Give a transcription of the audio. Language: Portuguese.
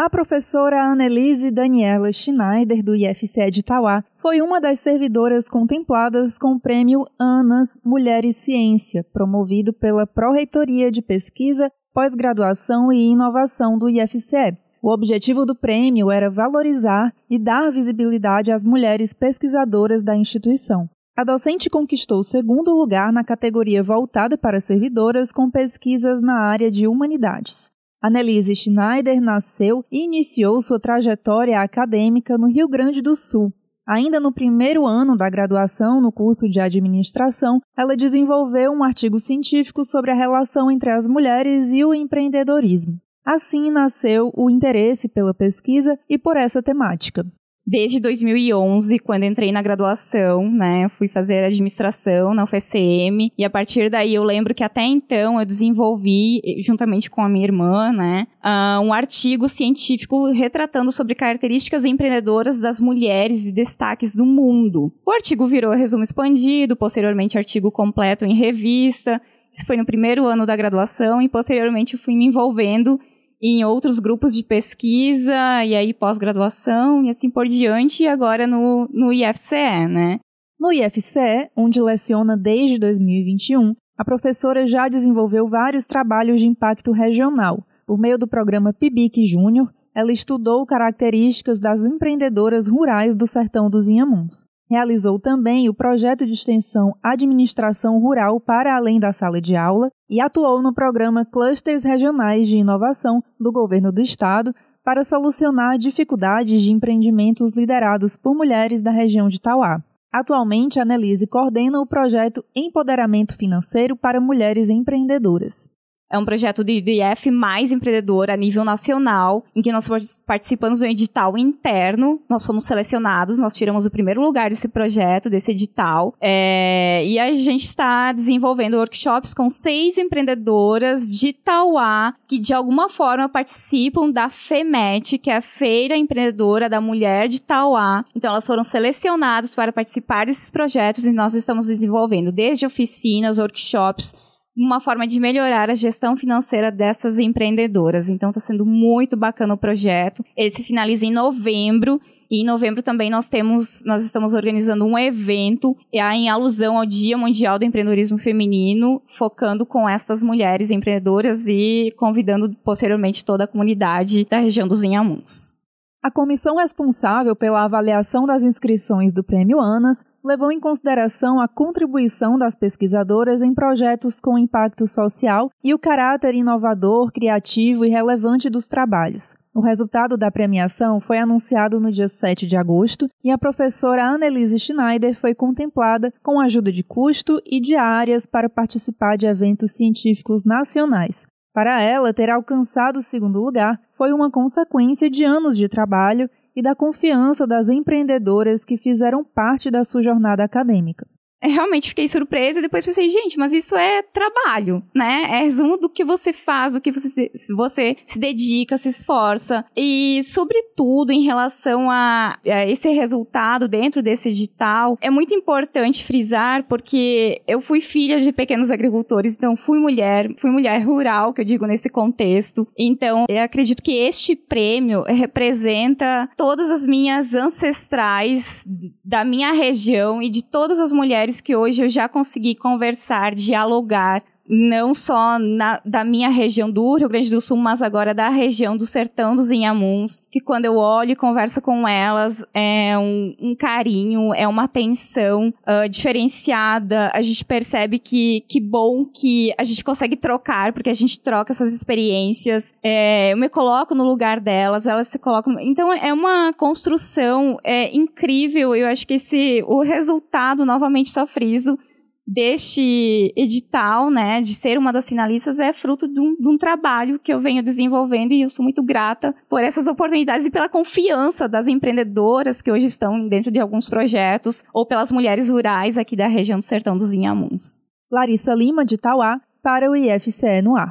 A professora Annelise Daniela Schneider, do IFCE de Itauá, foi uma das servidoras contempladas com o prêmio ANAS Mulheres Ciência, promovido pela Pró-Reitoria de Pesquisa, Pós-Graduação e Inovação do IFCE. O objetivo do prêmio era valorizar e dar visibilidade às mulheres pesquisadoras da instituição. A docente conquistou o segundo lugar na categoria voltada para servidoras com pesquisas na área de humanidades. Annelise Schneider nasceu e iniciou sua trajetória acadêmica no Rio Grande do Sul. Ainda no primeiro ano da graduação no curso de administração, ela desenvolveu um artigo científico sobre a relação entre as mulheres e o empreendedorismo. Assim nasceu o interesse pela pesquisa e por essa temática desde 2011, quando entrei na graduação, né? Fui fazer administração na UFSM e a partir daí eu lembro que até então eu desenvolvi, juntamente com a minha irmã, né, uh, um artigo científico retratando sobre características empreendedoras das mulheres e destaques do mundo. O artigo virou resumo expandido, posteriormente artigo completo em revista. Isso foi no primeiro ano da graduação e posteriormente fui me envolvendo em outros grupos de pesquisa e aí pós-graduação e assim por diante, e agora no, no IFCE, né? No IFCE, onde leciona desde 2021, a professora já desenvolveu vários trabalhos de impacto regional. Por meio do programa PIBIC Júnior, ela estudou características das empreendedoras rurais do sertão dos Inhamuns. Realizou também o projeto de extensão Administração Rural para além da sala de aula e atuou no programa Clusters Regionais de Inovação do Governo do Estado para solucionar dificuldades de empreendimentos liderados por mulheres da região de Tauá. Atualmente, a Annelise coordena o projeto Empoderamento Financeiro para Mulheres Empreendedoras. É um projeto de IF mais empreendedor a nível nacional, em que nós participamos do edital interno, nós fomos selecionados, nós tiramos o primeiro lugar desse projeto, desse edital, é, e a gente está desenvolvendo workshops com seis empreendedoras de Tauá, que de alguma forma participam da FEMET, que é a Feira Empreendedora da Mulher de Tauá. Então elas foram selecionadas para participar desses projetos e nós estamos desenvolvendo desde oficinas, workshops, uma forma de melhorar a gestão financeira dessas empreendedoras. Então está sendo muito bacana o projeto. Ele se finaliza em novembro e em novembro também nós temos, nós estamos organizando um evento em alusão ao Dia Mundial do Empreendedorismo Feminino, focando com estas mulheres empreendedoras e convidando posteriormente toda a comunidade da região dos Inhamuns. A comissão responsável pela avaliação das inscrições do Prêmio ANAS levou em consideração a contribuição das pesquisadoras em projetos com impacto social e o caráter inovador, criativo e relevante dos trabalhos. O resultado da premiação foi anunciado no dia 7 de agosto e a professora Annelise Schneider foi contemplada com ajuda de custo e diárias para participar de eventos científicos nacionais, para ela, ter alcançado o segundo lugar foi uma consequência de anos de trabalho e da confiança das empreendedoras que fizeram parte da sua jornada acadêmica. Eu realmente fiquei surpresa e depois pensei, gente, mas isso é trabalho, né? É resumo do que você faz, do que você se, você se dedica, se esforça. E, sobretudo, em relação a, a esse resultado dentro desse edital, é muito importante frisar, porque eu fui filha de pequenos agricultores, então fui mulher, fui mulher rural, que eu digo nesse contexto. Então, eu acredito que este prêmio representa todas as minhas ancestrais da minha região e de todas as mulheres mulheres que hoje eu já consegui conversar, dialogar, não só na, da minha região do Rio Grande do Sul, mas agora da região do Sertão dos Inhamuns, que quando eu olho e converso com elas, é um, um carinho, é uma atenção uh, diferenciada. A gente percebe que que bom que a gente consegue trocar, porque a gente troca essas experiências. É, eu me coloco no lugar delas, elas se colocam. Então é uma construção é, incrível. Eu acho que esse o resultado, novamente só friso, deste edital, né, de ser uma das finalistas, é fruto de um, de um, trabalho que eu venho desenvolvendo e eu sou muito grata por essas oportunidades e pela confiança das empreendedoras que hoje estão dentro de alguns projetos ou pelas mulheres rurais aqui da região do Sertão dos Inhamuns. Larissa Lima, de Tauá, para o IFCE no ar.